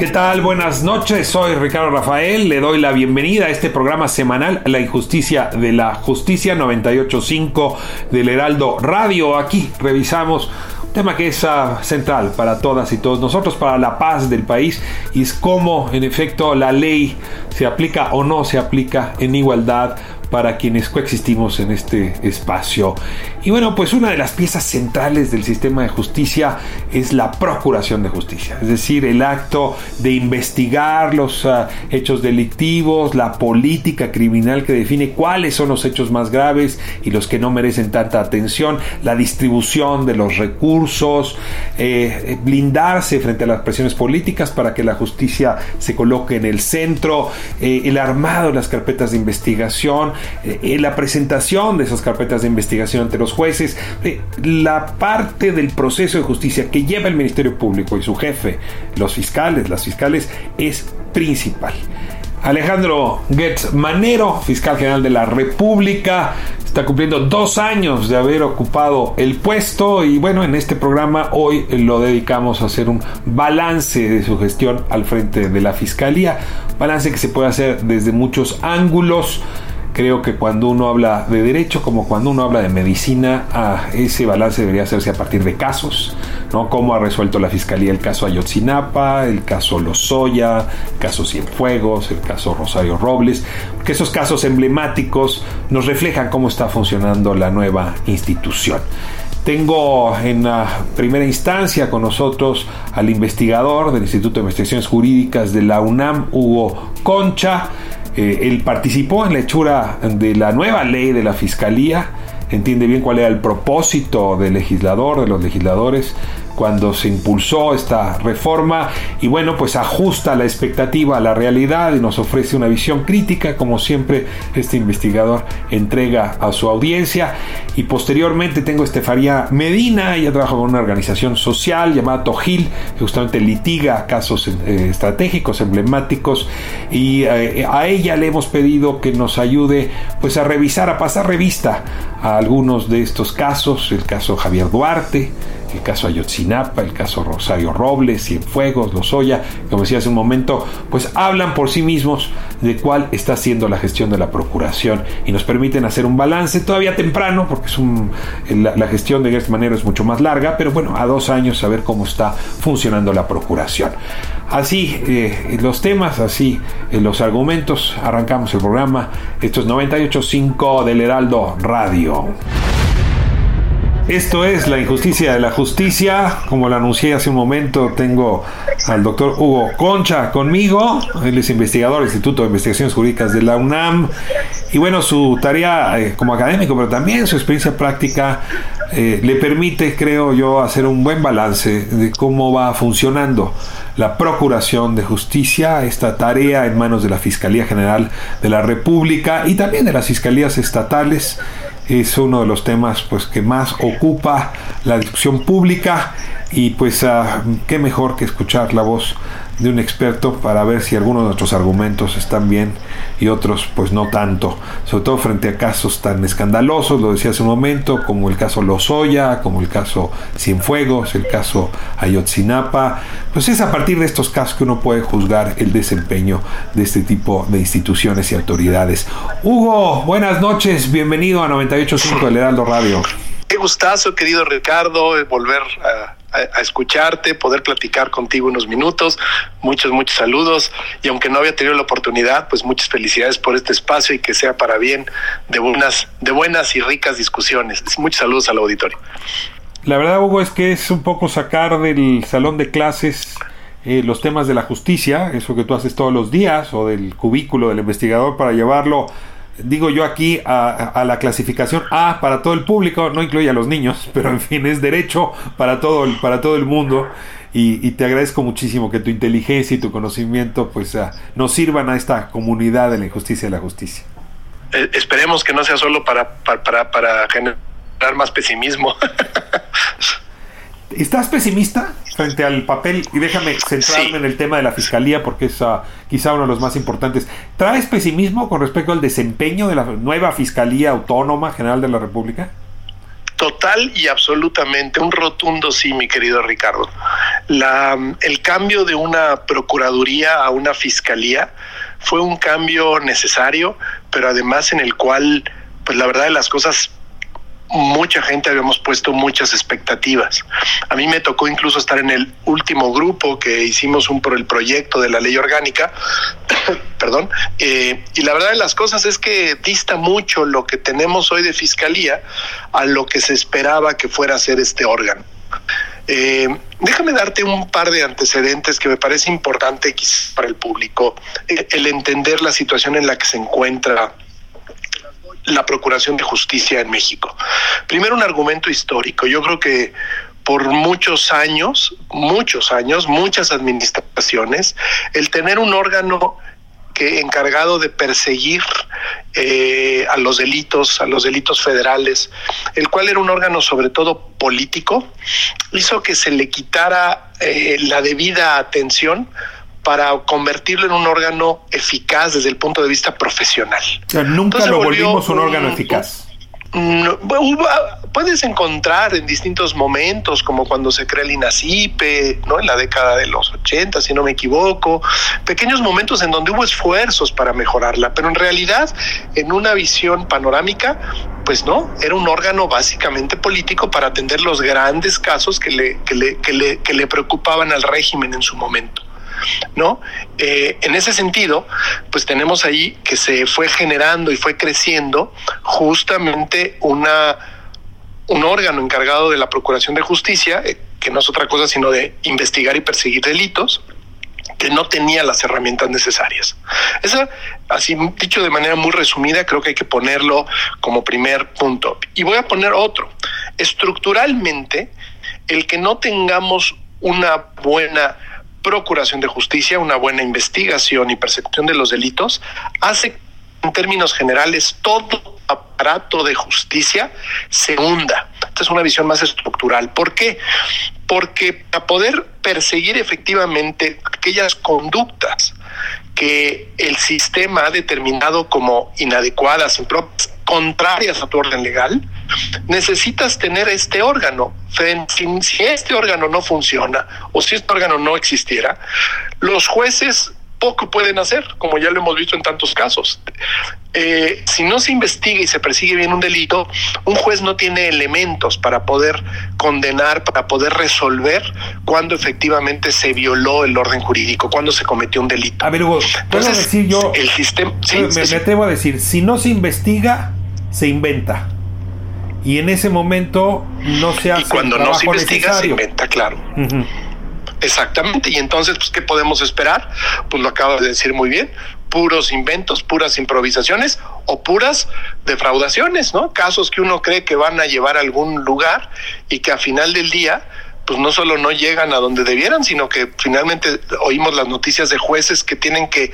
¿Qué tal? Buenas noches, soy Ricardo Rafael, le doy la bienvenida a este programa semanal La Injusticia de la Justicia 985 del Heraldo Radio. Aquí revisamos un tema que es uh, central para todas y todos nosotros, para la paz del país, y es cómo en efecto la ley se aplica o no se aplica en igualdad para quienes coexistimos en este espacio. Y bueno, pues una de las piezas centrales del sistema de justicia es la procuración de justicia, es decir, el acto de investigar los uh, hechos delictivos, la política criminal que define cuáles son los hechos más graves y los que no merecen tanta atención, la distribución de los recursos, eh, blindarse frente a las presiones políticas para que la justicia se coloque en el centro, eh, el armado de las carpetas de investigación, eh, la presentación de esas carpetas de investigación ante los jueces, eh, la parte del proceso de justicia que lleva el Ministerio Público y su jefe, los fiscales, las fiscales, es principal. Alejandro Getz Manero, fiscal general de la República, está cumpliendo dos años de haber ocupado el puesto y bueno, en este programa hoy lo dedicamos a hacer un balance de su gestión al frente de la Fiscalía, balance que se puede hacer desde muchos ángulos. Creo que cuando uno habla de derecho, como cuando uno habla de medicina, ah, ese balance debería hacerse a partir de casos, ¿no? Cómo ha resuelto la fiscalía el caso Ayotzinapa, el caso Lozoya, el caso Cienfuegos, el caso Rosario Robles, que esos casos emblemáticos nos reflejan cómo está funcionando la nueva institución. Tengo en la primera instancia con nosotros al investigador del Instituto de Investigaciones Jurídicas de la UNAM, Hugo Concha. Eh, él participó en la hechura de la nueva ley de la Fiscalía, entiende bien cuál era el propósito del legislador, de los legisladores, cuando se impulsó esta reforma y bueno, pues ajusta la expectativa a la realidad y nos ofrece una visión crítica, como siempre este investigador entrega a su audiencia. Y posteriormente tengo Estefanía Medina, ella trabaja con una organización social llamada Tojil, que justamente litiga casos eh, estratégicos, emblemáticos, y eh, a ella le hemos pedido que nos ayude pues a revisar, a pasar revista a algunos de estos casos, el caso Javier Duarte, el caso Ayotzinapa, el caso Rosario Robles, Cienfuegos, Lozoya, como decía hace un momento, pues hablan por sí mismos de cuál está siendo la gestión de la Procuración y nos permiten hacer un balance todavía temprano, porque es la, gestión de esta manera es mucho más larga, pero bueno, a dos años saber cómo está funcionando la Procuración. Así eh, los temas, así eh, los argumentos, arrancamos el programa. Esto es 98.5 del Heraldo Radio. Esto es La Injusticia de la Justicia. Como lo anuncié hace un momento, tengo al doctor Hugo Concha conmigo. Él es investigador del Instituto de Investigaciones Jurídicas de la UNAM. Y bueno, su tarea eh, como académico, pero también su experiencia práctica eh, le permite, creo yo, hacer un buen balance de cómo va funcionando la Procuración de Justicia, esta tarea en manos de la Fiscalía General de la República y también de las fiscalías estatales es uno de los temas pues que más ocupa la discusión pública y pues uh, qué mejor que escuchar la voz de un experto para ver si algunos de nuestros argumentos están bien y otros pues no tanto, sobre todo frente a casos tan escandalosos, lo decía hace un momento, como el caso Lozoya, como el caso Cienfuegos, el caso Ayotzinapa, pues es a partir de estos casos que uno puede juzgar el desempeño de este tipo de instituciones y autoridades. Hugo, buenas noches, bienvenido a 985 del Heraldo Radio. Qué gustazo, querido Ricardo, volver a a, escucharte, poder platicar contigo unos minutos. Muchos, muchos saludos. Y aunque no había tenido la oportunidad, pues muchas felicidades por este espacio y que sea para bien de buenas, de buenas y ricas discusiones. Muchos saludos al auditorio. La verdad, Hugo, es que es un poco sacar del salón de clases eh, los temas de la justicia, eso que tú haces todos los días, o del cubículo del investigador para llevarlo digo yo aquí, a, la clasificación A para todo el público, no incluye a los niños, pero en fin, es derecho para todo el, para todo el mundo. Y, te agradezco muchísimo que tu inteligencia y tu conocimiento pues ah, nos sirvan a esta comunidad de la injusticia y la justicia. Eh, esperemos que no sea solo para, para, para generar más pesimismo. ¿Estás pesimista frente al papel? Y déjame centrarme en el tema de la fiscalía porque es uh, quizá uno de los más importantes. ¿Traes pesimismo con respecto al desempeño de la nueva Fiscalía Autónoma General de la República? Total y absolutamente, un rotundo sí, mi querido Ricardo. La, el cambio de una Procuraduría a una Fiscalía fue un cambio necesario, pero además en el cual, pues la verdad de las cosas mucha gente habíamos puesto muchas expectativas. A mí me tocó incluso estar en el último grupo que hicimos un el proyecto de la ley orgánica, perdón, eh, y la verdad de las cosas es que dista mucho lo que tenemos hoy de fiscalía a lo que se esperaba que fuera a ser este órgano. Eh, déjame darte un par de antecedentes que me parece importante para el público, el entender la situación en la que se encuentra la Procuración de Justicia en México. Primero un argumento histórico. Yo creo que por muchos años, muchos años, muchas administraciones, el tener un órgano que encargado de perseguir eh, a los delitos, a los delitos federales, el cual era un órgano sobre todo político, hizo que se le quitara eh, la debida atención para convertirlo en un órgano eficaz desde el punto de vista profesional. nunca lo volvimos un órgano eficaz. puedes encontrar en distintos momentos, como cuando se crea el INACIPE, ¿no? en la década de los 80, si no me equivoco, pequeños momentos en donde hubo esfuerzos para mejorarla, pero en realidad, en una visión panorámica, pues no, era un órgano básicamente político para atender los grandes casos que le, que le, que le, que le preocupaban al régimen en su momento. ¿No? Eh, en ese sentido, pues tenemos ahí que se fue generando y fue creciendo justamente una un órgano encargado de la Procuración de Justicia, eh, que no es otra cosa sino de investigar y perseguir delitos, que no tenía las herramientas necesarias. Esa, así dicho de manera muy resumida, creo que hay que ponerlo como primer punto. Y voy a poner otro. Estructuralmente, el que no tengamos una buena procuración de justicia, una buena investigación y persecución de los delitos, hace en términos generales todo aparato de justicia se hunda. Esta es una visión más estructural. ¿Por qué? Porque para poder perseguir efectivamente aquellas conductas que el sistema ha determinado como inadecuadas, impropias, contrarias a tu orden legal, necesitas tener este órgano. Si este órgano no funciona o si este órgano no existiera, los jueces poco pueden hacer, como ya lo hemos visto en tantos casos. Eh, si no se investiga y se persigue bien un delito, un juez no tiene elementos para poder condenar, para poder resolver cuando efectivamente se violó el orden jurídico, cuando se cometió un delito. A ver, Hugo, ¿puedo decir yo? El sistema. me, me atrevo a decir, si no se investiga, se inventa. Y en ese momento no se hace. Y cuando no se investiga, se inventa, claro. Exactamente. Y entonces, pues, ¿qué podemos esperar? Pues lo acaba de decir muy bien. Puros inventos, puras improvisaciones o puras defraudaciones, ¿no? Casos que uno cree que van a llevar a algún lugar y que a final del día pues no solo no llegan a donde debieran, sino que finalmente oímos las noticias de jueces que tienen que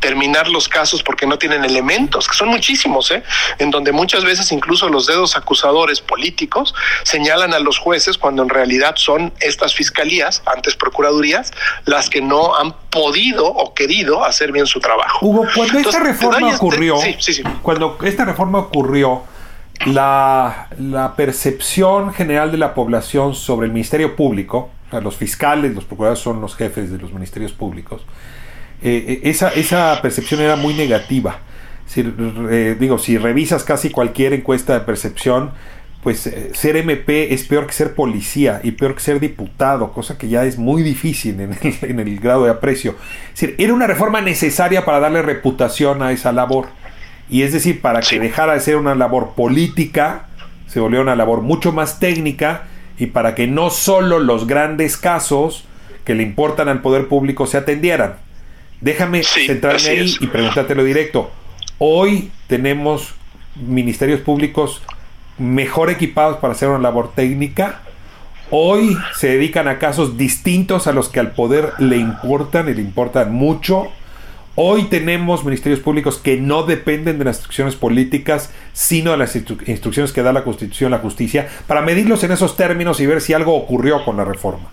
terminar los casos porque no tienen elementos, que son muchísimos, ¿eh? en donde muchas veces incluso los dedos acusadores políticos señalan a los jueces cuando en realidad son estas fiscalías, antes procuradurías, las que no han podido o querido hacer bien su trabajo. Hugo, cuando esta reforma este- ocurrió, cuando esta reforma ocurrió, la, la percepción general de la población sobre el Ministerio Público, o sea, los fiscales, los procuradores son los jefes de los ministerios públicos, eh, eh, esa, esa percepción era muy negativa. Si, eh, digo, si revisas casi cualquier encuesta de percepción, pues eh, ser MP es peor que ser policía y peor que ser diputado, cosa que ya es muy difícil en el, grado de aprecio. Es decir, era una reforma necesaria para darle reputación a esa labor. Y es decir, para que dejara de ser una labor política, se volvió una labor mucho más técnica y para que no solo los grandes casos que le importan al poder público se atendieran. Déjame centrarme ahí y preguntártelo directo. Hoy tenemos ministerios públicos mejor equipados para hacer una labor técnica. Hoy se dedican a casos distintos a los que al poder le importan y le importan mucho. Hoy tenemos ministerios públicos que no dependen de las instrucciones políticas, sino de las instrucciones que da la Constitución, la justicia, para medirlos en esos términos y ver si algo ocurrió con la reforma.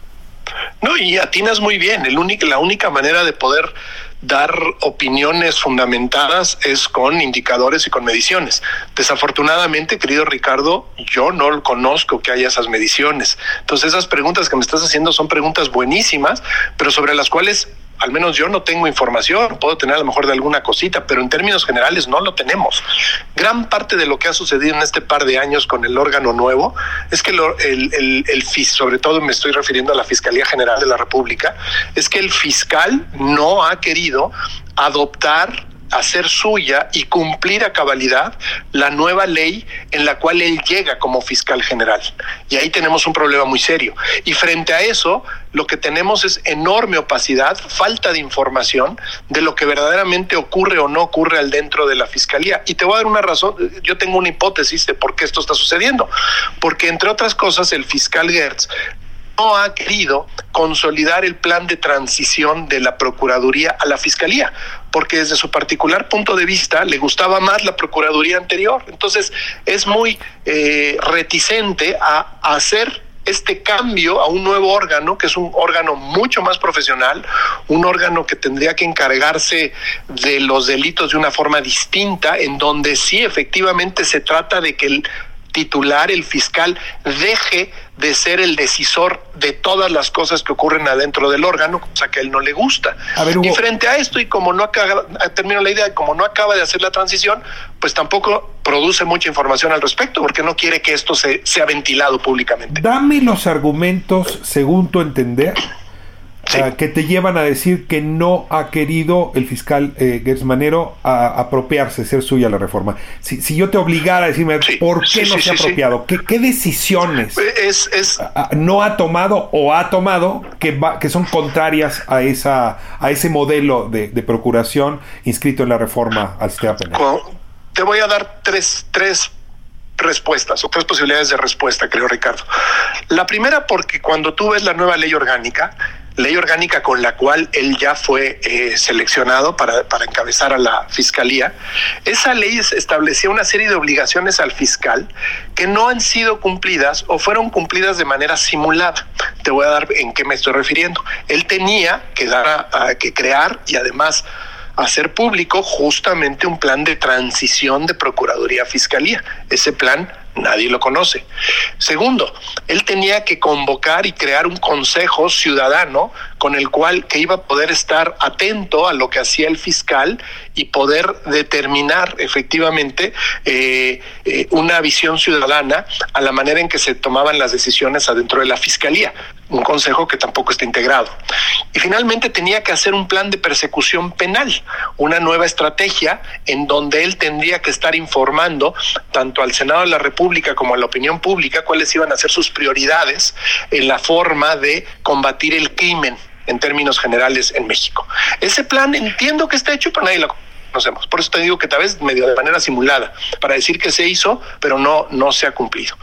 No, y atinas muy bien. El único, la única manera de poder dar opiniones fundamentadas es con indicadores y con mediciones. Desafortunadamente, querido Ricardo, yo no conozco que haya esas mediciones. Entonces, esas preguntas que me estás haciendo son preguntas buenísimas, pero sobre las cuales al menos yo no tengo información, puedo tener a lo mejor de alguna cosita, pero en términos generales no lo tenemos. Gran parte de lo que ha sucedido en este par de años con el órgano nuevo es que el, el, el, sobre todo me estoy refiriendo a la Fiscalía General de la República, es que el fiscal no ha querido adoptar hacer suya y cumplir a cabalidad la nueva ley en la cual él llega como fiscal general. Y ahí tenemos un problema muy serio. Y frente a eso, lo que tenemos es enorme opacidad, falta de información de lo que verdaderamente ocurre o no ocurre al dentro de la fiscalía. Y te voy a dar una razón, yo tengo una hipótesis de por qué esto está sucediendo. Porque entre otras cosas, el fiscal Gertz no ha querido consolidar el plan de transición de la Procuraduría a la Fiscalía, porque desde su particular punto de vista le gustaba más la Procuraduría anterior. Entonces es muy eh, reticente a, a hacer este cambio a un nuevo órgano, que es un órgano mucho más profesional, un órgano que tendría que encargarse de los delitos de una forma distinta, en donde sí efectivamente se trata de que el titular, el fiscal, deje de ser el decisor de todas las cosas que ocurren adentro del órgano, cosa que a él no le gusta. y frente a esto, y como no acaba, termino la idea, como no acaba de hacer la transición, pues tampoco produce mucha información al respecto, porque no quiere que esto se, sea ventilado públicamente. Dame los argumentos, según tu entender, que te llevan a decir que no ha querido el fiscal eh, Gersmanero a, apropiarse, ser suya la reforma. Si, si yo te obligara a decirme por qué no se ha apropiado, ¿Qué, ¿Qué, decisiones es, es... no ha tomado o ha tomado que, que son contrarias a, esa, a ese modelo de, de procuración inscrito en la reforma al sistema penal? Te voy a dar tres, tres respuestas o tres posibilidades de respuesta, creo Ricardo. La primera porque cuando tú ves la nueva ley orgánica, ley orgánica con la cual él ya fue eh, seleccionado para, para, encabezar a la fiscalía, esa ley establecía una serie de obligaciones al fiscal que no han sido cumplidas o fueron cumplidas de manera simulada. Te voy a dar en qué me estoy refiriendo. Él tenía que dar a, que crear y además hacer público justamente un plan de transición de Procuraduría Fiscalía. Ese plan nadie lo conoce. Segundo, él tenía que convocar y crear un consejo ciudadano con el cual que iba a poder estar atento a lo que hacía el fiscal y poder determinar efectivamente eh, eh, una visión ciudadana a la manera en que se tomaban las decisiones adentro de la fiscalía, un consejo que tampoco está integrado. Y finalmente tenía que hacer un plan de persecución penal, una nueva estrategia en donde él tendría que estar informando tanto al Senado de la República como a la opinión pública cuáles iban a ser sus prioridades en la forma de combatir el crimen en términos generales en México. Ese plan entiendo que está hecho, pero nadie lo conocemos. Por eso te digo que tal vez medio de manera simulada, para decir que se hizo, pero no, no se ha cumplido.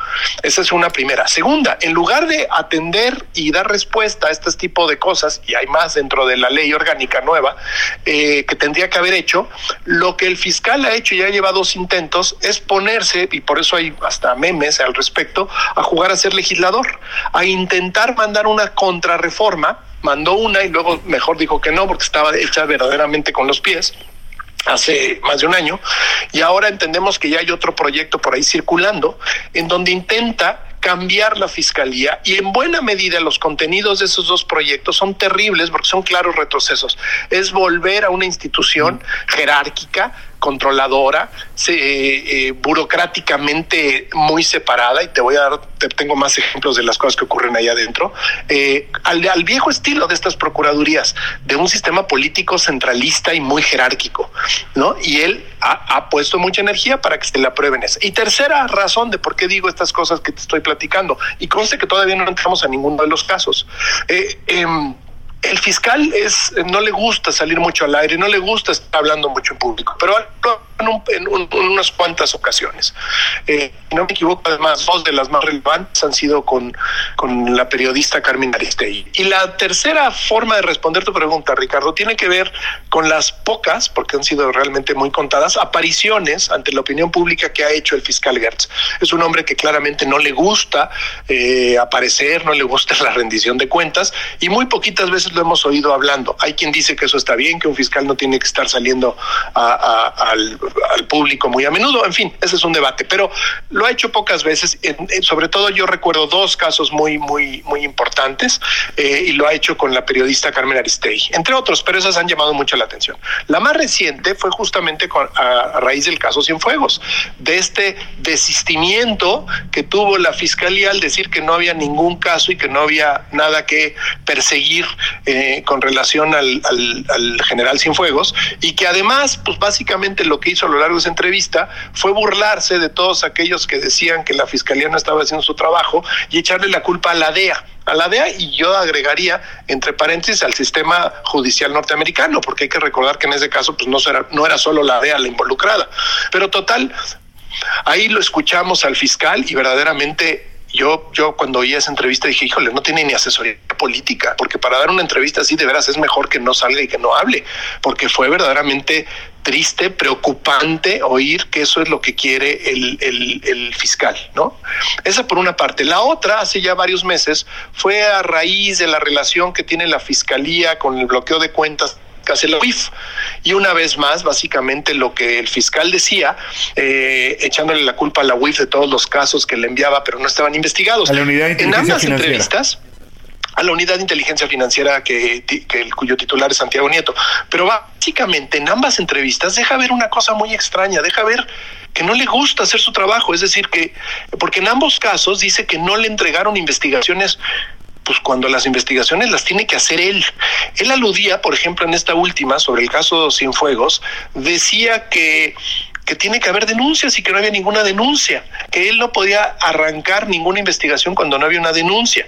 Esa es una primera. Segunda, en lugar de atender y dar respuesta a este tipo de cosas, y hay más dentro de la ley orgánica nueva, eh, que tendría que haber hecho, lo que el fiscal ha hecho y ha llevado dos intentos es ponerse, y por eso hay hasta memes al respecto, a jugar a ser legislador, a intentar mandar una contrarreforma mandó una y luego mejor dijo que no porque estaba hecha verdaderamente con los pies hace más de un año. Y ahora entendemos que ya hay otro proyecto por ahí circulando en donde intenta cambiar la fiscalía y en buena medida los contenidos de esos dos proyectos son terribles porque son claros retrocesos. Es volver a una institución jerárquica controladora, se, eh, burocráticamente muy separada, y te voy a dar, te tengo más ejemplos de las cosas que ocurren ahí adentro, eh, al, al, viejo estilo de estas procuradurías, de un sistema político centralista y muy jerárquico, ¿no? Y él ha, puesto mucha energía para que se le aprueben eso. Y tercera razón de por qué digo estas cosas que te estoy platicando, y conste que todavía no entramos a ninguno de los casos. Eh, eh, el fiscal es no le gusta salir mucho al aire, no le gusta estar hablando mucho en público, pero en, un, en, un, en unas cuantas ocasiones. Eh, no me equivoco, además, dos de las más relevantes han sido con, con la periodista Carmen Aristegui. Y la tercera forma de responder tu pregunta, Ricardo, tiene que ver con las pocas, porque han sido realmente muy contadas, apariciones ante la opinión pública que ha hecho el fiscal Gertz. Es un hombre que claramente no le gusta eh, aparecer, no le gusta la rendición de cuentas, y muy poquitas veces lo hemos oído hablando. Hay quien dice que eso está bien, que un fiscal no tiene que estar saliendo al, al, público muy a menudo. En fin, ese es un debate, pero lo ha hecho pocas veces. En, en, sobre todo yo recuerdo dos casos muy, muy, muy importantes eh, y lo ha hecho con la periodista Carmen Aristegui, entre otros, pero esas han llamado mucho la atención. La más reciente fue justamente con, a, a raíz del caso Cienfuegos, de este desistimiento que tuvo la fiscalía al decir que no había ningún caso y que no había nada que perseguir eh, con relación al, al, al, general Cienfuegos y que además, pues básicamente lo que hizo a lo largo de esa entrevista fue burlarse de todos aquellos que decían que la fiscalía no estaba haciendo su trabajo y echarle la culpa a la DEA a la DEA y yo agregaría entre paréntesis al sistema judicial norteamericano, porque hay que recordar que en ese caso pues no era, no era solo la DEA la involucrada. Pero total, ahí lo escuchamos al fiscal y verdaderamente yo, yo cuando oí esa entrevista dije, híjole, no tiene ni asesoría política, porque para dar una entrevista así de veras es mejor que no salga y que no hable, porque fue verdaderamente triste, preocupante oír que eso es lo que quiere el, el, el, fiscal, ¿no? Esa por una parte. La otra, hace ya varios meses, fue a raíz de la relación que tiene la fiscalía con el bloqueo de cuentas que hace la UIF. Y una vez más, básicamente lo que el fiscal decía, eh, echándole la culpa a la UIF de todos los casos que le enviaba, pero no estaban investigados. A la unidad de en ambas financiera. entrevistas, a la unidad de inteligencia financiera que, el, cuyo titular es Santiago Nieto. Pero básicamente en ambas entrevistas deja ver una cosa muy extraña, deja ver que no le gusta hacer su trabajo, es decir, que porque en ambos casos dice que no le entregaron investigaciones pues cuando las investigaciones las tiene que hacer él. Él aludía, por ejemplo, en esta última, sobre el caso Cienfuegos, decía que que tiene que haber denuncias y que no había ninguna denuncia, que él no podía arrancar ninguna investigación cuando no había una denuncia.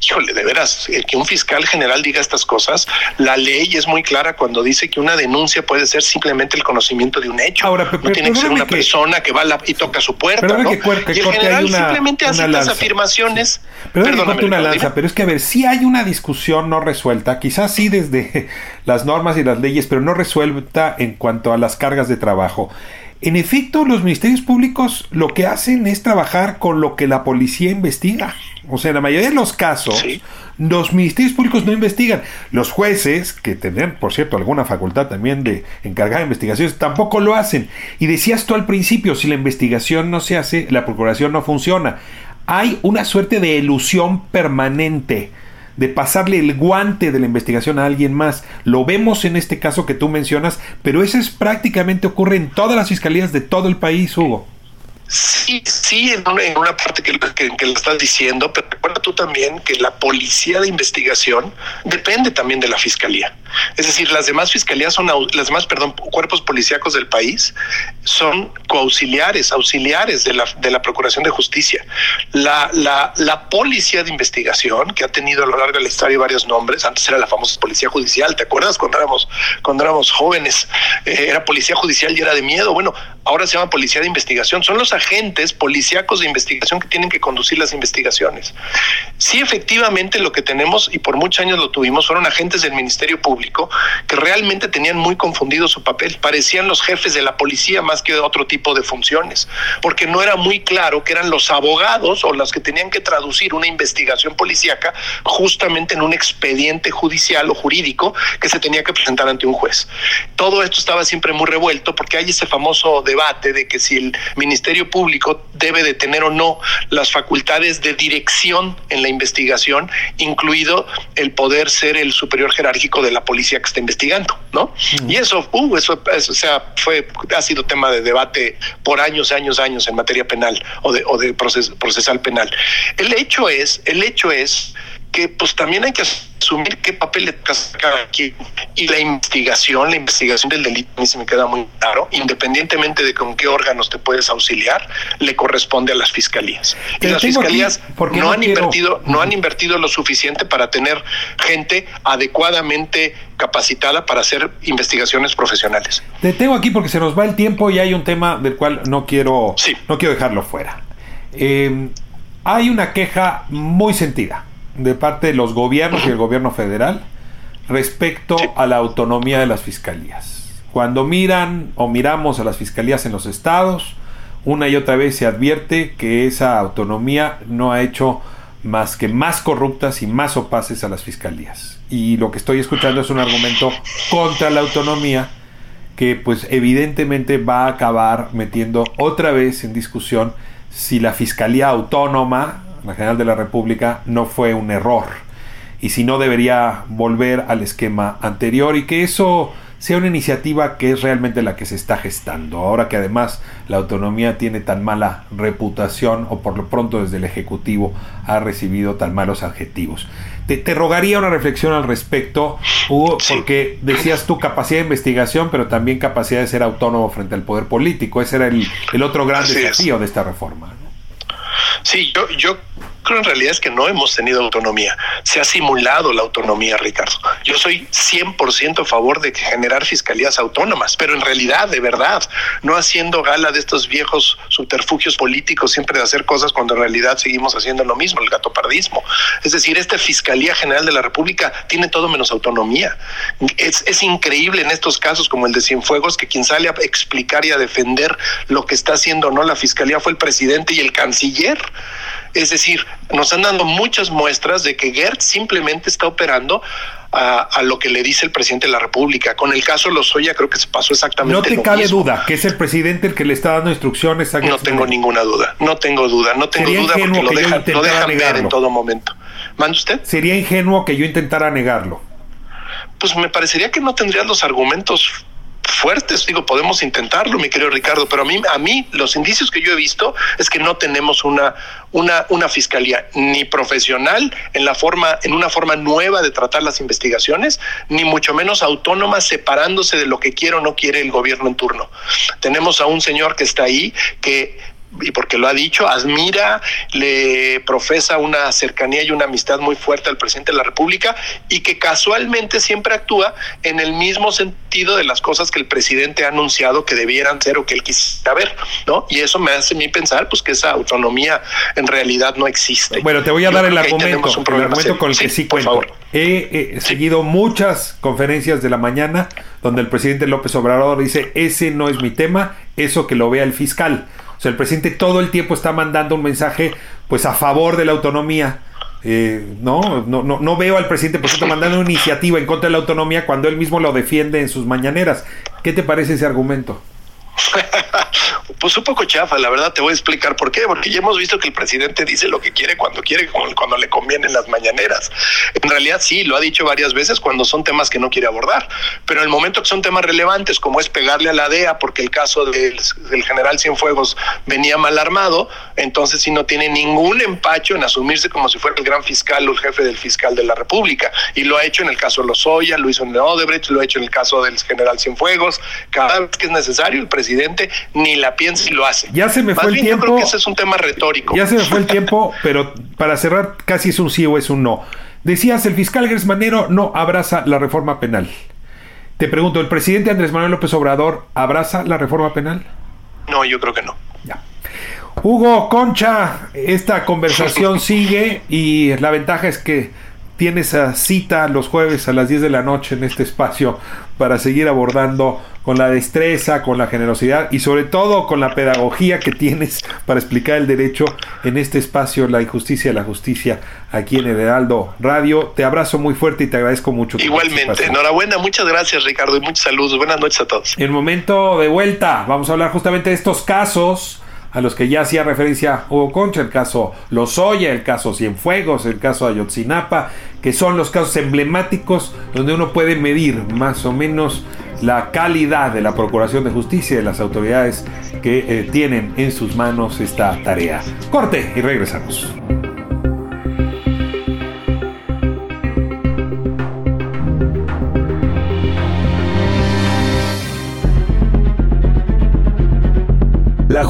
Híjole, de veras, que un fiscal general diga estas cosas, la ley es muy clara cuando dice que una denuncia puede ser simplemente el conocimiento de un hecho. Ahora, no tiene que ser una que, persona que va la, y toca su puerta. ¿no? Que, y el general una, simplemente hace estas afirmaciones. Sí. Perdóname, una lanza, pero es que a ver, si hay una discusión no resuelta, quizás sí desde las normas y las leyes, pero no resuelta en cuanto a las cargas de trabajo. En efecto, los ministerios públicos lo que hacen es trabajar con lo que la policía investiga. O sea, en la mayoría de los casos, sí. los ministerios públicos no investigan. Los jueces, que tendrían, por cierto, alguna facultad también de encargar investigaciones, tampoco lo hacen. Y decías tú al principio, si la investigación no se hace, la procuración no funciona. Hay una suerte de ilusión permanente de pasarle el guante de la investigación a alguien más. Lo vemos en este caso que tú mencionas, pero eso es prácticamente ocurre en todas las fiscalías de todo el país, Hugo. Sí, sí, en una, en parte que, que, lo estás diciendo, pero recuerda tú también que la policía de investigación depende también de la fiscalía. Es decir, las demás fiscalías son, las demás, perdón, cuerpos policíacos del país son coauxiliares, auxiliares de la, de la Procuración de Justicia. La, la, la policía de investigación, que ha tenido a lo largo de la historia varios nombres, antes era la famosa policía judicial, ¿te acuerdas cuando éramos, cuando éramos jóvenes? Eh, era policía judicial y era de miedo. Bueno, ahora se llama policía de investigación. Son los agentes policíacos de investigación que tienen que conducir las investigaciones. Sí, efectivamente, lo que tenemos, y por muchos años lo tuvimos, fueron agentes del Ministerio Público que realmente tenían muy confundido su papel. Parecían los jefes de la policía más que de otro tipo de funciones, porque no era muy claro que eran los abogados o los que tenían que traducir una investigación policíaca justamente en un expediente judicial o jurídico que se tenía que presentar ante un juez. Todo esto estaba siempre muy revuelto porque hay ese famoso de debate de que si el Ministerio Público debe de tener o no las facultades de dirección en la investigación, incluido el poder ser el superior jerárquico de la policía que está investigando, ¿no? Y eso, uh, eso, o sea, fue, ha sido tema de debate por años, años, años en materia penal o de, o de procesal penal. El hecho es, el hecho es que pues también hay que asumir qué papel le toca cada aquí y la investigación, la investigación del delito a mí se me queda muy claro, independientemente de con qué órganos te puedes auxiliar, le corresponde a las fiscalías. y las fiscalías no, han invertido, no han invertido lo suficiente para tener gente adecuadamente capacitada para hacer investigaciones profesionales. Te tengo aquí porque se nos va el tiempo y hay un tema del cual no quiero, no quiero dejarlo fuera. Eh, hay una queja muy sentida de parte de los gobiernos y el gobierno federal respecto a la autonomía de las fiscalías. Cuando miran o miramos a las fiscalías en los estados, una y otra vez se advierte que esa autonomía no ha hecho más que más corruptas y más opaces a las fiscalías. Y lo que estoy escuchando es un argumento contra la autonomía que pues evidentemente va a acabar metiendo otra vez en discusión si la Fiscalía Autónoma la General de la República no fue un error y si no debería volver al esquema anterior y que eso sea una iniciativa que es realmente la que se está gestando. Ahora que además la autonomía tiene tan mala reputación o por lo pronto desde el Ejecutivo ha recibido tan malos adjetivos. Te, rogaría una reflexión al respecto, Hugo, porque decías tu capacidad de investigación, pero también capacidad de ser autónomo frente al poder político. Ese era el, el otro gran desafío de esta reforma. Sí, yo, yo creo en realidad es que no hemos tenido autonomía. Se ha simulado la autonomía, Ricardo. Yo soy 100% a favor de generar fiscalías autónomas, pero en realidad, de verdad, no haciendo gala de estos viejos subterfugios políticos siempre de hacer cosas cuando en realidad seguimos haciendo lo mismo, el gatopardismo. Es decir, esta Fiscalía General de la República tiene todo menos autonomía. Es, es increíble en estos casos como el de Cienfuegos que quien sale a explicar y a defender lo que está haciendo no la Fiscalía fue el presidente y el canciller. Es decir, nos han dado muchas muestras de que Gert simplemente está operando a, lo que le dice el presidente de la República. Con el caso Lozoya creo que se pasó exactamente No te cabe duda que es el presidente el que le está dando instrucciones a No tengo ninguna duda, no tengo duda, no tengo duda porque lo, dejan, lo dejan ver en todo momento. ¿Mande usted? Sería ingenuo que yo intentara negarlo. Pues me parecería que no tendrías los argumentos fuertes. Digo, podemos intentarlo, mi querido Ricardo, pero a mí, a mí los indicios que yo he visto es que no tenemos una, una, una fiscalía ni profesional en la forma, en una forma nueva de tratar las investigaciones, ni mucho menos autónoma, separándose de lo que quiere o no quiere el gobierno en turno. Tenemos a un señor que está ahí que y porque lo ha dicho, admira, le profesa una cercanía y una amistad muy fuerte al presidente de la República y que casualmente siempre actúa en el mismo sentido de las cosas que el presidente ha anunciado que debieran ser o que él quisiera ver, ¿no? Y eso me hace a mí pensar pues que esa autonomía en realidad no existe. Bueno, te voy a dar el argumento, el argumento con el que sí, cuento. He, seguido muchas conferencias de la mañana donde el presidente López Obrador dice, ese no es mi tema, eso que lo vea el fiscal. O sea, el presidente todo el tiempo está mandando un mensaje pues a favor de la autonomía. Eh, no, no, no, no, veo al presidente por ejemplo mandando una iniciativa en contra de la autonomía cuando él mismo lo defiende en sus mañaneras. ¿Qué te parece ese argumento? pues un poco chafa, la verdad te voy a explicar por qué, porque ya hemos visto que el presidente dice lo que quiere cuando quiere, cuando le conviene en las mañaneras. En realidad sí, lo ha dicho varias veces cuando son temas que no quiere abordar, pero en el momento que son temas relevantes, como es pegarle a la DEA, porque el caso del, del general Cienfuegos venía mal armado, entonces sí no tiene ningún empacho en asumirse como si fuera el gran fiscal o el jefe del fiscal de la República, y lo ha hecho en el caso de Lozoya, lo hizo en el Odebrecht, lo ha hecho en el caso del general Cienfuegos, cada vez que es necesario el presidente ni la piensa y lo hace. Ya se me fue el tiempo. Yo creo que ese es un tema retórico. Ya se me fue el tiempo, pero para cerrar, casi es un sí o es un no. Decías, el fiscal Manero no abraza la reforma penal. Te pregunto, ¿el presidente Andrés Manuel López Obrador abraza la reforma penal? No, yo creo que no. Ya. Hugo Concha, esta conversación sigue y la ventaja es que tienes cita los jueves a las 10 de la noche en este espacio para seguir abordando con la destreza, con la generosidad y sobre todo con la pedagogía que tienes para explicar el derecho en este espacio, la injusticia y la justicia aquí en el Heraldo Radio. Te abrazo muy fuerte y te agradezco mucho. Igualmente, enhorabuena, muchas gracias Ricardo y muchos saludos. Buenas noches a todos. En momento de vuelta, vamos a hablar justamente de estos casos a los que ya hacía referencia Hugo Concha, el caso Lozoya, el caso Cienfuegos, el caso Ayotzinapa, que son los casos emblemáticos donde uno puede medir más o menos la calidad de la Procuración de Justicia y de las autoridades que eh, tienen en sus manos esta tarea. Corte y regresamos.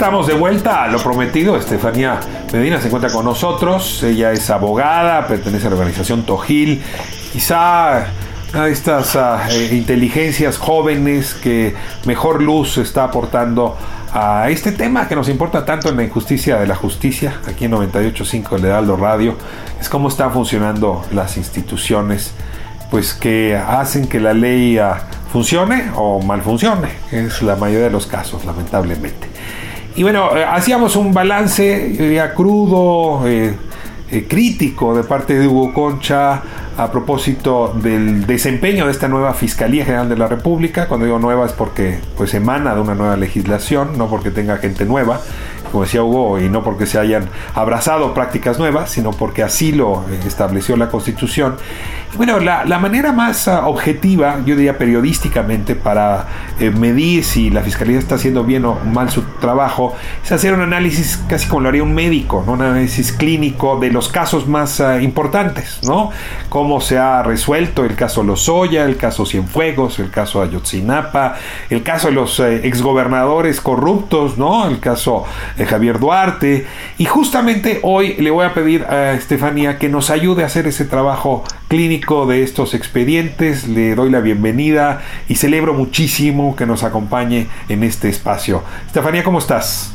Estamos de vuelta a lo prometido. Estefanía Medina se encuentra con nosotros. Ella es abogada, pertenece a la organización Tojil. Quizá de estas eh, inteligencias jóvenes que mejor luz está aportando a este tema que nos importa tanto en la injusticia de la justicia, aquí en 98.5 el Heraldo Radio, es cómo están funcionando las instituciones, pues que hacen que la ley ah, funcione o mal funcione, es la mayoría de los casos, lamentablemente. Y bueno, eh, hacíamos un balance ya crudo, eh, eh, crítico de parte de Hugo Concha a propósito del desempeño de esta nueva Fiscalía General de la República. Cuando digo nueva es porque pues emana de una nueva legislación, no porque tenga gente nueva como decía Hugo, y no porque se hayan abrazado prácticas nuevas, sino porque así lo eh, estableció la Constitución. Bueno, la, manera más ah, objetiva, yo diría periodísticamente, para eh, medir si la Fiscalía está haciendo bien o mal su trabajo, es hacer un análisis casi como lo haría un médico, un análisis clínico de los casos más ah, importantes, ¿no? Cómo se ha resuelto el caso Lozoya, el caso Cienfuegos, el caso Ayotzinapa, el caso de los eh, exgobernadores corruptos, ¿no? El caso Javier Duarte. Y justamente hoy le voy a pedir a Estefanía que nos ayude a hacer ese trabajo clínico de estos expedientes. Le doy la bienvenida y celebro muchísimo que nos acompañe en este espacio. Estefanía, ¿cómo estás?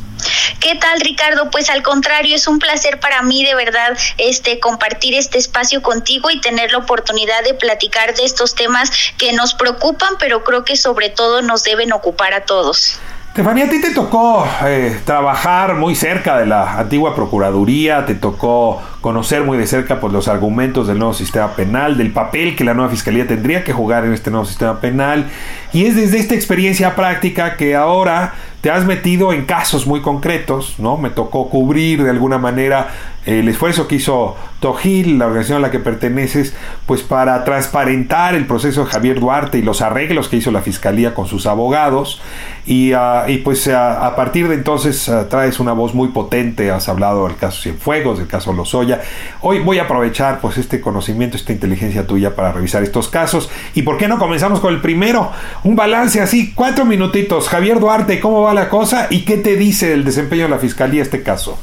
¿Qué tal, Ricardo? Pues al contrario, es un placer para mí de verdad este compartir este espacio contigo y tener la oportunidad de platicar de estos temas que nos preocupan, pero creo que sobre todo nos deben ocupar a todos. Estefanía, a ti te tocó eh, trabajar muy cerca de la antigua Procuraduría, te tocó conocer muy de cerca pues, los argumentos del nuevo sistema penal, del papel que la nueva Fiscalía tendría que jugar en este nuevo sistema penal. Y es desde esta experiencia práctica que ahora te has metido en casos muy concretos, ¿no? Me tocó cubrir de alguna manera el esfuerzo que hizo Tojil, la organización a la que perteneces, pues para transparentar el proceso de Javier Duarte y los arreglos que hizo la fiscalía con sus abogados. Y, ah, pues a partir de entonces ah, traes una voz muy potente, has hablado del caso Cienfuegos, del caso Lozoya. Hoy voy a aprovechar pues este conocimiento, esta inteligencia tuya para revisar estos casos. ¿Y por qué no comenzamos con el primero? Un balance así, cuatro minutitos. Javier Duarte, ¿cómo va la cosa y qué te dice el desempeño de la fiscalía este caso?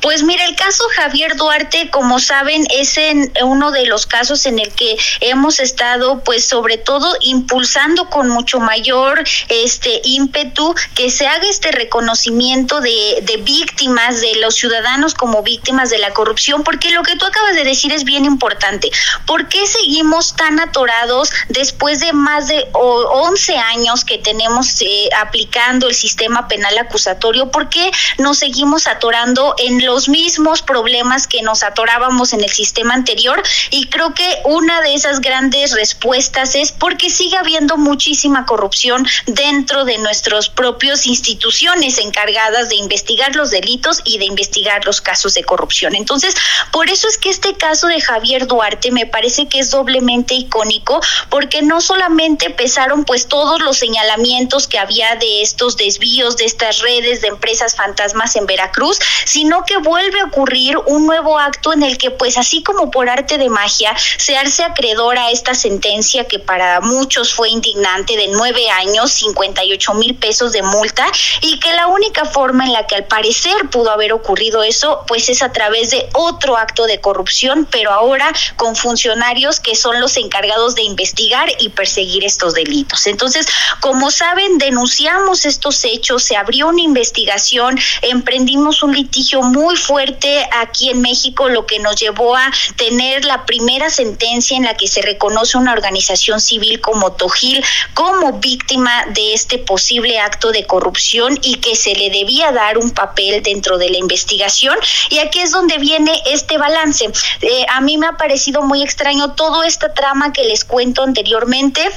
Pues mira, el caso Javier Duarte, como saben, es en uno de los casos en el que hemos estado, pues sobre todo impulsando con mucho mayor este ímpetu que se haga este reconocimiento de, de víctimas, de los ciudadanos como víctimas de la corrupción, porque lo que tú acabas de decir es bien importante. ¿Por qué seguimos tan atorados después de más de 11 años que tenemos eh, aplicando el sistema penal acusatorio? ¿Por qué nos seguimos atorando en los mismos problemas que nos atorábamos en el sistema anterior y creo que una de esas grandes respuestas es porque sigue habiendo muchísima corrupción dentro de nuestras propias instituciones encargadas de investigar los delitos y de investigar los casos de corrupción. Entonces, por eso es que este caso de Javier Duarte me parece que es doblemente icónico porque no solamente pesaron pues todos los señalamientos que había de estos desvíos de estas redes de empresas fantasmas en Veracruz, sino que vuelve a ocurrir un nuevo acto en el que pues así como por arte de magia se hace acreedor a esta sentencia que para muchos fue indignante de nueve años, 58 mil pesos de multa y que la única forma en la que al parecer pudo haber ocurrido eso pues es a través de otro acto de corrupción, pero ahora con funcionarios que son los encargados de investigar y perseguir estos delitos. Entonces, como saben, denunciamos estos hechos, se abrió una investigación, emprendimos un litigio muy fuerte aquí en México, lo que nos llevó a tener la primera sentencia en la que se reconoce una organización civil como Tojil como víctima de este posible acto de corrupción y que se le debía dar un papel dentro de la investigación. Y aquí es donde viene este balance. Eh, a mí me ha parecido muy extraño toda esta trama que les cuento anteriormente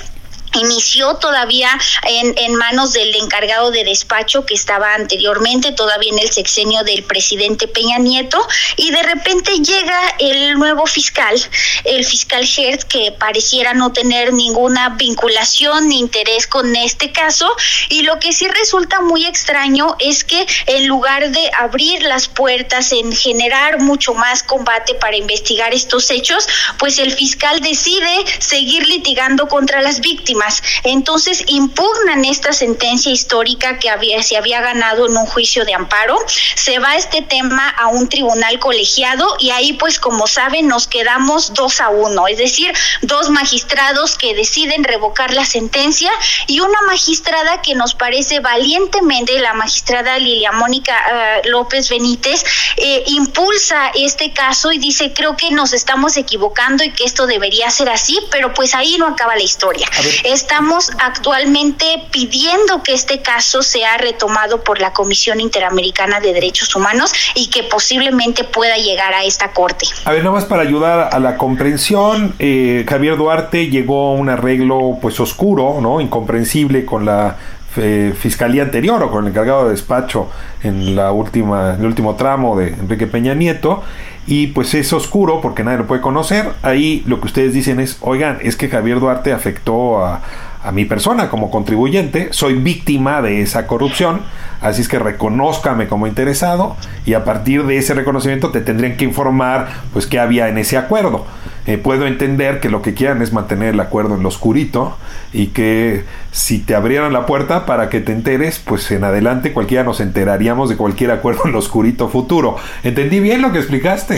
inició todavía en, manos del encargado de despacho que estaba anteriormente, todavía en el sexenio del presidente Peña Nieto, y de repente llega el nuevo fiscal, el fiscal Hertz, que pareciera no tener ninguna vinculación ni interés con este caso, y lo que sí resulta muy extraño es que en lugar de abrir las puertas, en generar mucho más combate para investigar estos hechos, pues el fiscal decide seguir litigando contra las víctimas entonces impugnan esta sentencia histórica que había, se había ganado en un juicio de amparo. Se va este tema a un tribunal colegiado y ahí pues como saben nos quedamos dos a uno, es decir, dos magistrados que deciden revocar la sentencia y una magistrada que nos parece valientemente, la magistrada Lilia Mónica eh, López Benítez, eh, impulsa este caso y dice creo que nos estamos equivocando y que esto debería ser así, pero pues ahí no acaba la historia. Estamos actualmente pidiendo que este caso sea retomado por la Comisión Interamericana de Derechos Humanos y que posiblemente pueda llegar a esta corte. A ver, nada más para ayudar a la comprensión, eh, Javier Duarte llegó a un arreglo pues oscuro, ¿no? Incomprensible con la eh, fiscalía anterior o con el encargado de despacho en la última, en el último tramo de Enrique Peña Nieto y pues es oscuro porque nadie lo puede conocer. Ahí lo que ustedes dicen es, oigan, es que Javier Duarte afectó a, a mi persona como contribuyente, soy víctima de esa corrupción, así es que reconózcame como interesado y a partir de ese reconocimiento te tendrían que informar pues qué había en ese acuerdo. Eh, puedo entender que lo que quieran es mantener el acuerdo en lo oscurito y que si te abrieran la puerta para que te enteres, pues en adelante cualquiera nos enteraríamos de cualquier acuerdo en lo oscurito futuro. ¿Entendí bien lo que explicaste?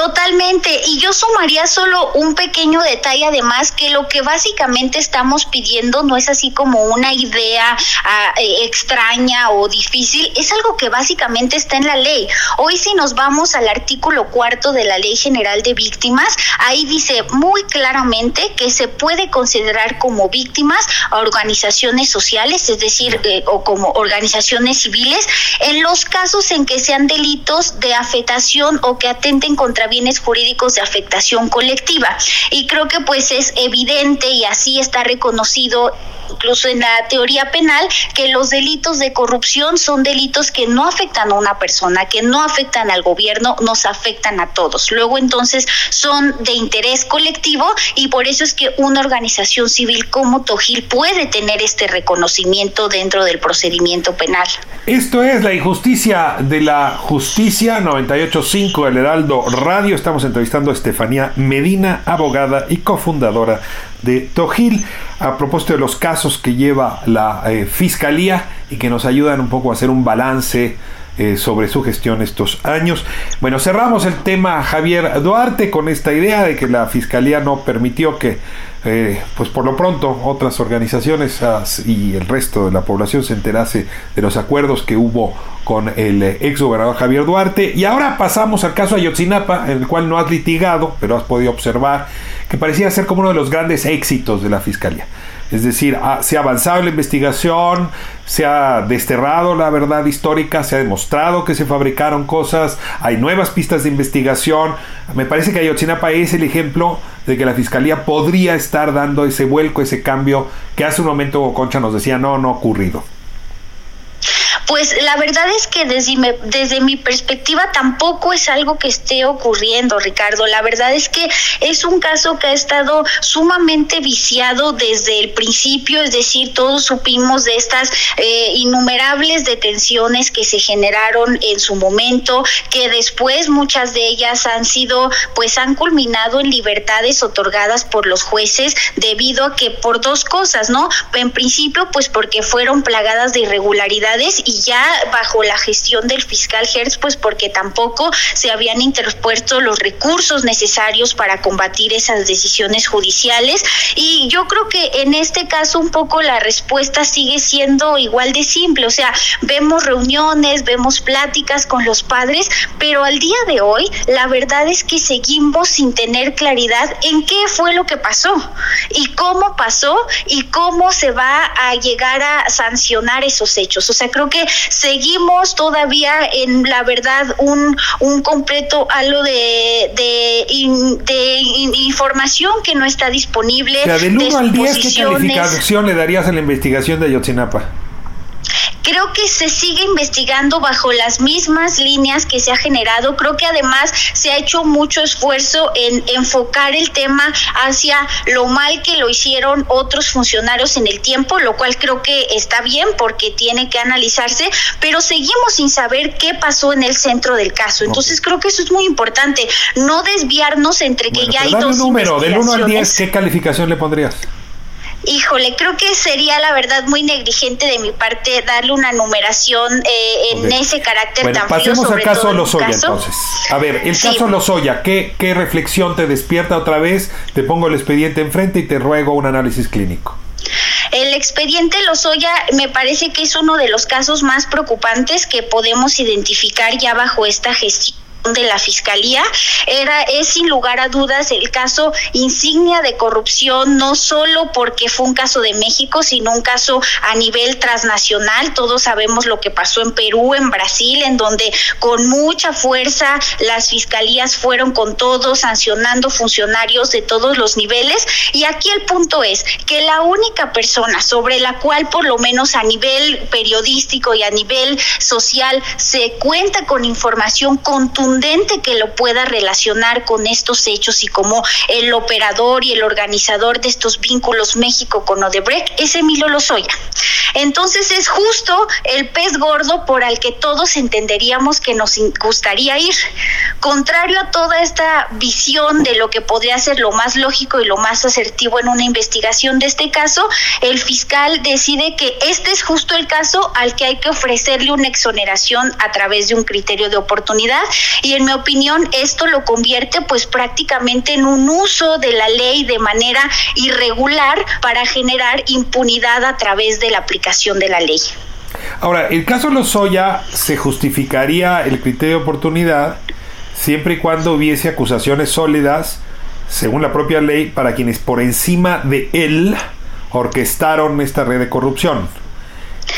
Totalmente. Y yo sumaría solo un pequeño detalle además que lo que básicamente estamos pidiendo no es así como una idea ah, eh, extraña o difícil, es algo que básicamente está en la ley. Hoy si nos vamos al artículo cuarto de la Ley General de Víctimas, ahí dice muy claramente que se puede considerar como víctimas a organizaciones sociales, es decir, eh, o como organizaciones civiles, en los casos en que sean delitos de afectación o que atenten contra bienes jurídicos de afectación colectiva. Y creo que pues es evidente y así está reconocido incluso en la teoría penal, que los delitos de corrupción son delitos que no afectan a una persona, que no afectan al gobierno, nos afectan a todos. Luego entonces son de interés colectivo y por eso es que una organización civil como Tojil puede tener este reconocimiento dentro del procedimiento penal. Esto es la injusticia de la justicia 985 El Heraldo Radio. Estamos entrevistando a Estefanía Medina, abogada y cofundadora de Tojil, a propósito de los casos que lleva la eh, Fiscalía y que nos ayudan un poco a hacer un balance eh, sobre su gestión estos años. Bueno, cerramos el tema Javier Duarte con esta idea de que la Fiscalía no permitió que, eh, pues por lo pronto, otras organizaciones y el resto de la población se enterase de los acuerdos que hubo con el ex gobernador Javier Duarte. Y ahora pasamos al caso Ayotzinapa, en el cual no has litigado, pero has podido observar que parecía ser como uno de los grandes éxitos de la Fiscalía. Es decir, se ha avanzado la investigación, se ha desterrado la verdad histórica, se ha demostrado que se fabricaron cosas, hay nuevas pistas de investigación. Me parece que Ayotzinapa es el ejemplo de que la Fiscalía podría estar dando ese vuelco, ese cambio que hace un momento Concha nos decía no, no ha ocurrido. Pues la verdad es que desde, desde mi perspectiva tampoco es algo que esté ocurriendo, Ricardo. La verdad es que es un caso que ha estado sumamente viciado desde el principio, es decir, todos supimos de estas eh, innumerables detenciones que se generaron en su momento, que después muchas de ellas han sido, pues han culminado en libertades otorgadas por los jueces debido a que por dos cosas, ¿no? En principio, pues porque fueron plagadas de irregularidades y ya bajo la gestión del fiscal Hertz, pues porque tampoco se habían interpuesto los recursos necesarios para combatir esas decisiones judiciales. Y yo creo que en este caso un poco la respuesta sigue siendo igual de simple, o sea, vemos reuniones, vemos pláticas con los padres, pero al día de hoy la verdad es que seguimos sin tener claridad en qué fue lo que pasó y cómo pasó y cómo se va a llegar a sancionar esos hechos. O sea, creo que seguimos todavía en la verdad un, un completo halo de, de, de información que no está disponible. O sea, del 1 al 10, ¿qué calificación le darías a la investigación de Ayotzinapa? Creo que se sigue investigando bajo las mismas líneas que se ha generado. Creo que además se ha hecho mucho esfuerzo en enfocar el tema hacia lo mal que lo hicieron otros funcionarios en el tiempo, lo cual creo que está bien porque tiene que analizarse, pero seguimos sin saber qué pasó en el centro del caso. Entonces creo que eso es muy importante, no desviarnos entre que ya hay dos un número, del 1 al 10, ¿qué calificación le pondrías? Híjole, creo que sería la verdad muy negligente de mi parte darle una numeración eh, en ese carácter bueno, tan pasemos frío al caso Lozoya entonces. A ver, el sí. caso Lozoya, ¿qué, ¿qué reflexión te despierta otra vez? Te pongo el expediente enfrente y te ruego un análisis clínico. El expediente Lozoya me parece que es uno de los casos más preocupantes que podemos identificar ya bajo esta gestión de la fiscalía era es sin lugar a dudas el caso insignia de corrupción no solo porque fue un caso de México sino un caso a nivel transnacional. Todos sabemos lo que pasó en Perú en Brasil en donde con mucha fuerza las fiscalías fueron con todo sancionando funcionarios de todos los niveles. Y aquí el punto es que la única persona sobre la cual por lo menos a nivel periodístico y a nivel social se cuenta con información contundente que lo pueda relacionar con estos hechos y como el operador y el organizador de estos vínculos México con Odebrecht es Emilio Lozoya. Entonces es justo el pez gordo por al que todos entenderíamos que nos gustaría ir. Contrario a toda esta visión de lo que podría ser lo más lógico y lo más asertivo en una investigación de este caso, el fiscal decide que este es justo el caso al que hay que ofrecerle una exoneración a través de un criterio de oportunidad y en mi opinión esto lo convierte pues prácticamente en un uso de la ley de manera irregular para generar impunidad a través de la aplicación de la ley. Ahora, el caso Lozoya se justificaría el criterio de oportunidad siempre y cuando hubiese acusaciones sólidas, según la propia ley, para quienes por encima de él orquestaron esta red de corrupción.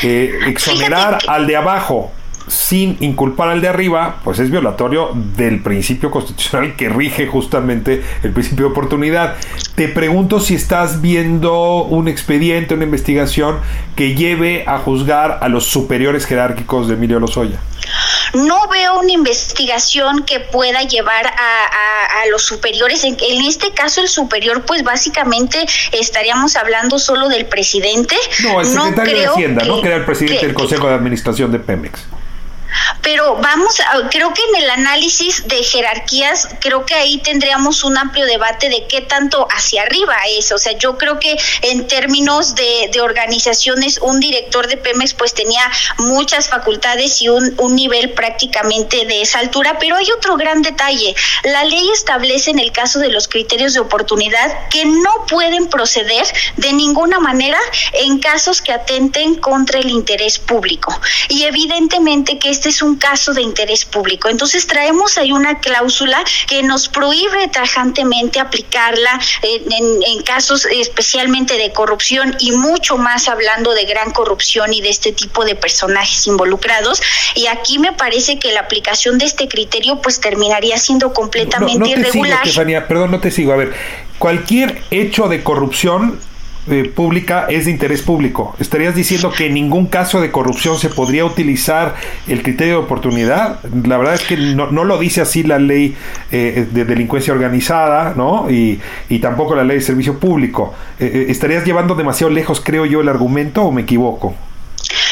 Eh, exonerar al de abajo sin inculpar al de arriba, pues es violatorio del principio constitucional que rige justamente el principio de oportunidad. Te pregunto si estás viendo un expediente, una investigación que lleve a juzgar a los superiores jerárquicos de Emilio Lozoya. No veo una investigación que pueda llevar a, a, a los superiores. En, en, este caso, el superior, pues básicamente estaríamos hablando solo del presidente. No, el secretario no de Hacienda, que, ¿no? Que era el presidente que, del Consejo de Administración de Pemex pero vamos, a, creo que en el análisis de jerarquías, creo que ahí tendríamos un amplio debate de qué tanto hacia arriba es. O sea, yo creo que en términos de, organizaciones, un director de Pemex pues tenía muchas facultades y un, un nivel prácticamente de esa altura, pero hay otro gran detalle. La ley establece en el caso de los criterios de oportunidad que no pueden proceder de ninguna manera en casos que atenten contra el interés público. Y evidentemente que este es un caso de interés público. Entonces traemos ahí una cláusula que nos prohíbe tajantemente aplicarla en, en, en, casos especialmente de corrupción y mucho más hablando de gran corrupción y de este tipo de personajes involucrados. Y aquí me parece que la aplicación de este criterio pues terminaría siendo completamente no, no te irregular. Sigo, Estefanía, perdón, no te sigo. A ver, cualquier hecho de corrupción eh, pública es de interés público. ¿Estarías diciendo que en ningún caso de corrupción se podría utilizar el criterio de oportunidad? La verdad es que no, lo dice así la ley eh, de delincuencia organizada, ¿no? Y, y, tampoco la ley de servicio público. Eh, ¿Estarías llevando demasiado lejos, creo yo, el argumento o me equivoco?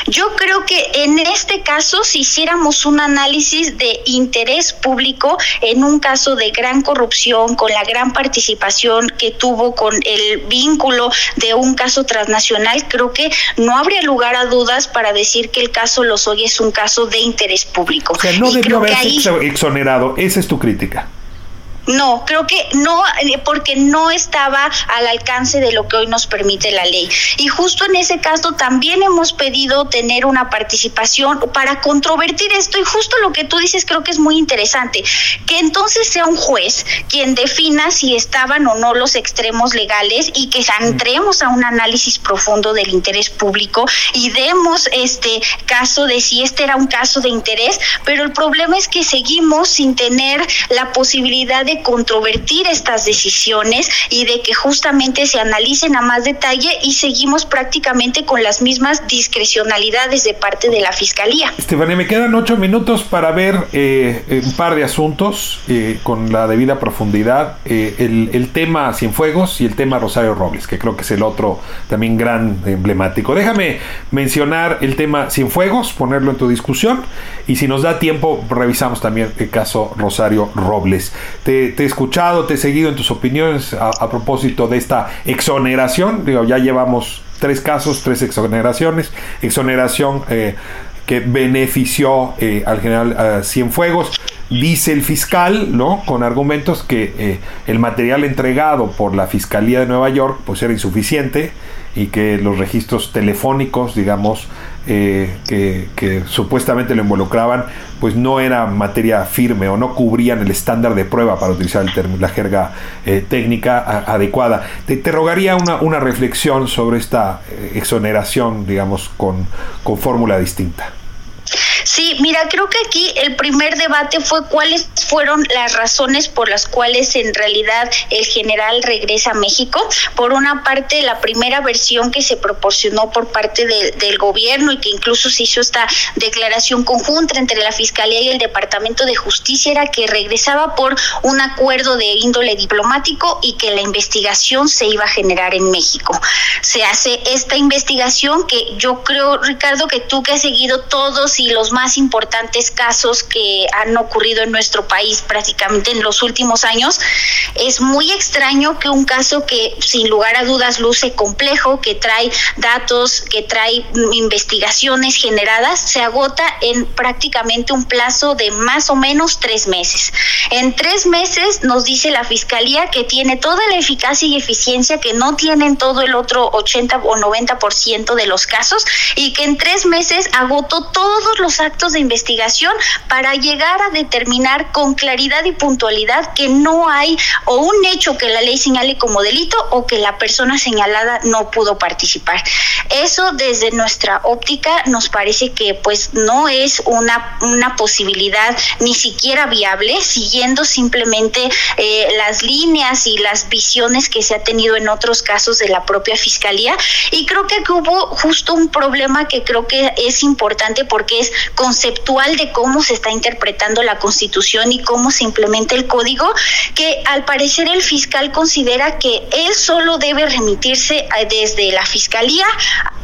Yo creo que en este caso, si hiciéramos un análisis de interés público en un caso de gran corrupción, con la gran participación que tuvo con el vínculo de un caso transnacional, creo que no habría lugar a dudas para decir que el caso Lozoya es un caso de interés público. O sea, no debió haberse exonerado. Esa es tu crítica. No, creo que no, eh, porque no estaba al alcance de lo que hoy nos permite la ley. Y justo en ese caso también hemos pedido tener una participación para controvertir esto. Y justo lo que tú dices creo que es muy interesante, que entonces sea un juez quien defina si estaban o no los extremos legales y que entremos a un análisis profundo del interés público y demos este caso de si este era un caso de interés. Pero el problema es que seguimos sin tener la posibilidad de controvertir estas decisiones y de que justamente se analicen a más detalle y seguimos prácticamente con las mismas discrecionalidades de parte de la Fiscalía. Estefania, me quedan ocho minutos para ver eh, un par de asuntos eh, con la debida profundidad. Eh, el, el tema Cienfuegos y el tema Rosario Robles, que creo que es el otro también gran emblemático. Déjame mencionar el tema Cienfuegos, ponerlo en tu discusión y si nos da tiempo revisamos también el caso Rosario Robles. Te te, he escuchado, te he seguido en tus opiniones a, propósito de esta exoneración. Ya llevamos tres casos, tres exoneraciones. Exoneración eh, que benefició eh, al general Cienfuegos. Dice el fiscal, ¿no? Con argumentos que eh, el material entregado por la Fiscalía de Nueva York pues era insuficiente y que los registros telefónicos, digamos, eh, que, supuestamente lo involucraban, pues no era materia firme o no cubrían el estándar de prueba para utilizar el la jerga eh, técnica adecuada. Te, rogaría una, reflexión sobre esta eh, exoneración, digamos, con fórmula distinta. Sí, mira, creo que aquí el primer debate fue cuáles fueron las razones por las cuales en realidad el general regresa a México. Por una parte, la primera versión que se proporcionó por parte del gobierno y que incluso se hizo esta declaración conjunta entre la Fiscalía y el Departamento de Justicia era que regresaba por un acuerdo de índole diplomático y que la investigación se iba a generar en México. Se hace esta investigación que yo creo, Ricardo, que tú que has seguido todos y los más importantes casos que han ocurrido en nuestro país prácticamente en los últimos años. Es muy extraño que un caso que sin lugar a dudas luce complejo, que trae datos, que trae investigaciones generadas, se agota en prácticamente un plazo de más o menos tres meses. En tres meses nos dice la Fiscalía que tiene toda la eficacia y eficiencia que no tienen todo el otro 80 o 90% de los casos y que en tres meses agotó todos los actos de investigación para llegar a determinar con claridad y puntualidad que no hay o un hecho que la ley señale como delito o que la persona señalada no pudo participar. Eso desde nuestra óptica nos parece que pues no es una, una posibilidad ni siquiera viable, siguiendo simplemente eh, las líneas y las visiones que se ha tenido en otros casos de la propia fiscalía. Y creo que hubo justo un problema que creo que es importante porque es conceptual de cómo se está interpretando la Constitución y cómo se implementa el código, que al parecer el fiscal considera que él solo debe remitirse eh, desde la Fiscalía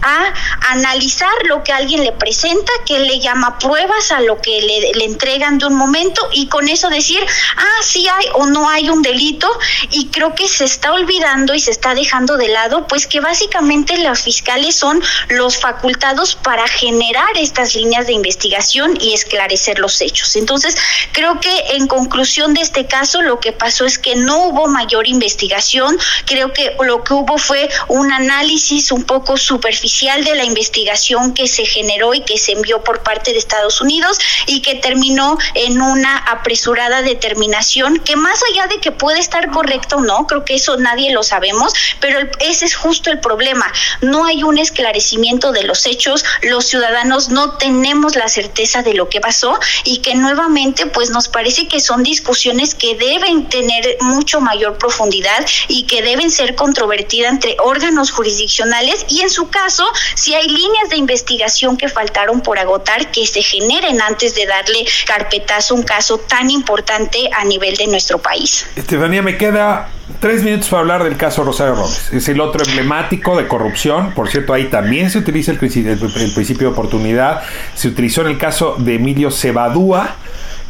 a analizar lo que alguien le presenta, que le llama pruebas a lo que le, le, entregan de un momento y con eso decir, ah, sí hay o no hay un delito y creo que se está olvidando y se está dejando de lado, pues que básicamente los fiscales son los facultados para generar estas líneas de investigación y esclarecer los hechos. Entonces, creo que en conclusión de este caso, lo que pasó es que no hubo mayor investigación, creo que lo que hubo fue un análisis un poco superficial de la investigación que se generó y que se envió por parte de Estados Unidos y que terminó en una apresurada determinación que más allá de que puede estar correcto o no, creo que eso nadie lo sabemos, pero ese es justo el problema. No hay un esclarecimiento de los hechos, los ciudadanos no tenemos la certeza de lo que pasó y que nuevamente pues nos parece que son discusiones que deben tener mucho mayor profundidad y que deben ser controvertidas entre órganos jurisdiccionales y en su caso, si hay líneas de investigación que faltaron por agotar, que se generen antes de darle carpetazo a un caso tan importante a nivel de nuestro país. Estefanía, me queda tres minutos para hablar del caso Rosario Robles. Es el otro emblemático de corrupción. Por cierto, ahí también se utiliza el, principio de oportunidad. Se utilizó en el caso de Emilio Cebadúa,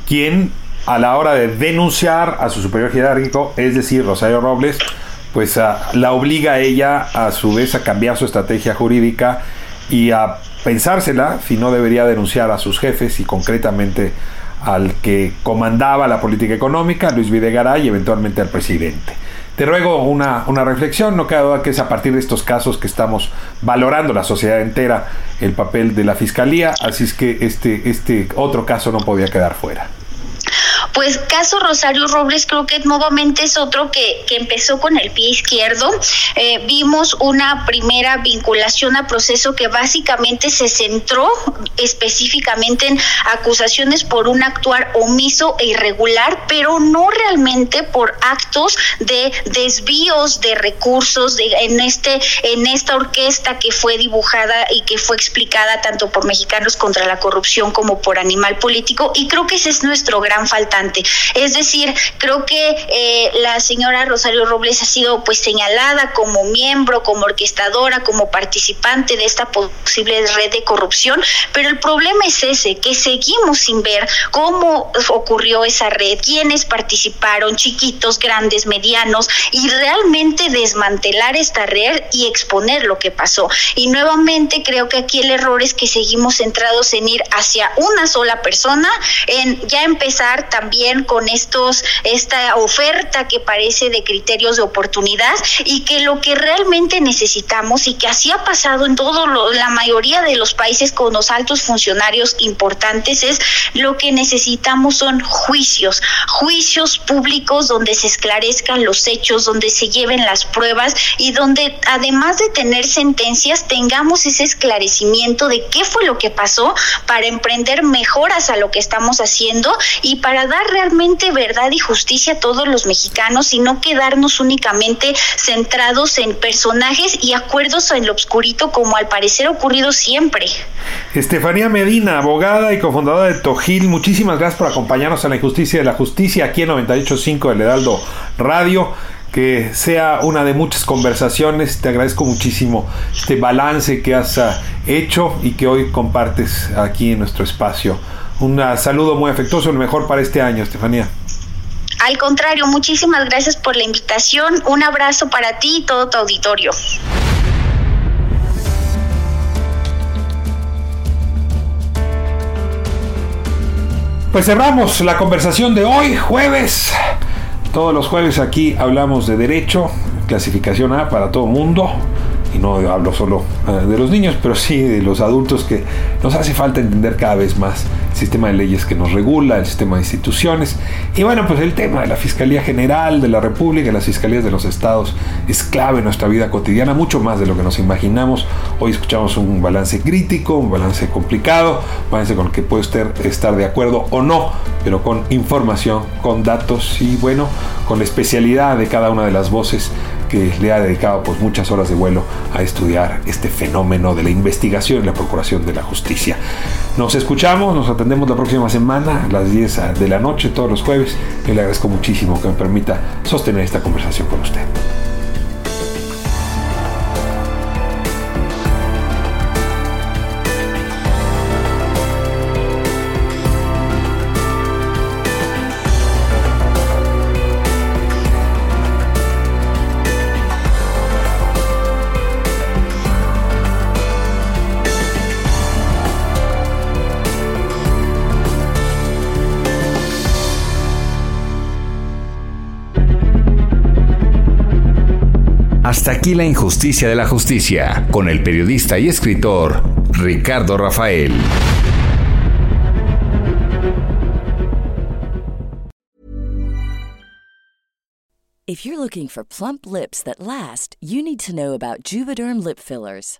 quien a la hora de denunciar a su superior jerárquico, es decir, Rosario Robles, pues la obliga a ella a su vez a cambiar su estrategia jurídica y a pensársela si no debería denunciar a sus jefes y concretamente al que comandaba la política económica, Luis Videgaray, y eventualmente al presidente. Te ruego una, una reflexión, no queda duda que es a partir de estos casos que estamos valorando la sociedad entera el papel de la fiscalía, así es que este, este otro caso no podía quedar fuera. Pues caso Rosario Robles creo que nuevamente es otro que, que empezó con el pie izquierdo. Eh, vimos una primera vinculación a proceso que básicamente se centró específicamente en acusaciones por un actuar omiso e irregular, pero no realmente por actos de desvíos de recursos en este en esta orquesta que fue dibujada y que fue explicada tanto por Mexicanos contra la corrupción como por Animal Político y creo que ese es nuestro gran faltante. Es decir, creo que eh, la señora Rosario Robles ha sido pues señalada como miembro, como orquestadora, como participante de esta posible red de corrupción, pero el problema es ese, que seguimos sin ver cómo ocurrió esa red, quiénes participaron, chiquitos, grandes, medianos, y realmente desmantelar esta red y exponer lo que pasó. Y nuevamente creo que aquí el error es que seguimos centrados en ir hacia una sola persona, en ya empezar también con estos, esta oferta que parece de criterios de oportunidad y que lo que realmente necesitamos y que así ha pasado en todo la mayoría de los países con los altos funcionarios importantes es lo que necesitamos son juicios, juicios públicos donde se esclarezcan los hechos, donde se lleven las pruebas y donde además de tener sentencias tengamos ese esclarecimiento de qué fue lo que pasó para emprender mejoras a lo que estamos haciendo y para dar realmente verdad y justicia a todos los mexicanos y no quedarnos únicamente centrados en personajes y acuerdos en lo obscurito como al parecer ha ocurrido siempre. Estefanía Medina, abogada y cofundadora de Tojil, muchísimas gracias por acompañarnos en la Injusticia de la Justicia aquí en 98.5 del Heraldo Radio que sea una de muchas conversaciones. Te agradezco muchísimo este balance que has ah, hecho y que hoy compartes aquí en nuestro espacio un saludo muy afectuoso, lo mejor para este año, Estefanía. Al contrario, muchísimas gracias por la invitación. Un abrazo para ti y todo tu auditorio. Pues cerramos la conversación de hoy, jueves. Todos los jueves aquí hablamos de derecho, clasificación A para todo mundo y no hablo solo eh, de los niños, pero sí de los adultos que nos hace falta entender cada vez más el sistema de leyes que nos regula, el sistema de instituciones. Y bueno, pues el tema de la Fiscalía General de la República, las fiscalías de los estados, es clave en nuestra vida cotidiana, mucho más de lo que nos imaginamos. Hoy escuchamos un balance crítico, un balance complicado, un balance con el que puede estar de acuerdo o no, pero con información, con datos y bueno, con la especialidad de cada una de las voces que le ha dedicado pues muchas horas de vuelo a estudiar este fenómeno de la investigación y la procuración de la justicia. Nos escuchamos, nos atendemos la próxima semana a las 10 de la noche, todos los jueves. y le agradezco muchísimo que me permita sostener esta conversación con usted. Aquí la injusticia de la justicia, con el periodista y escritor Ricardo Rafael. If you're looking for plump lips that last, you need to know about Juvederm lip fillers.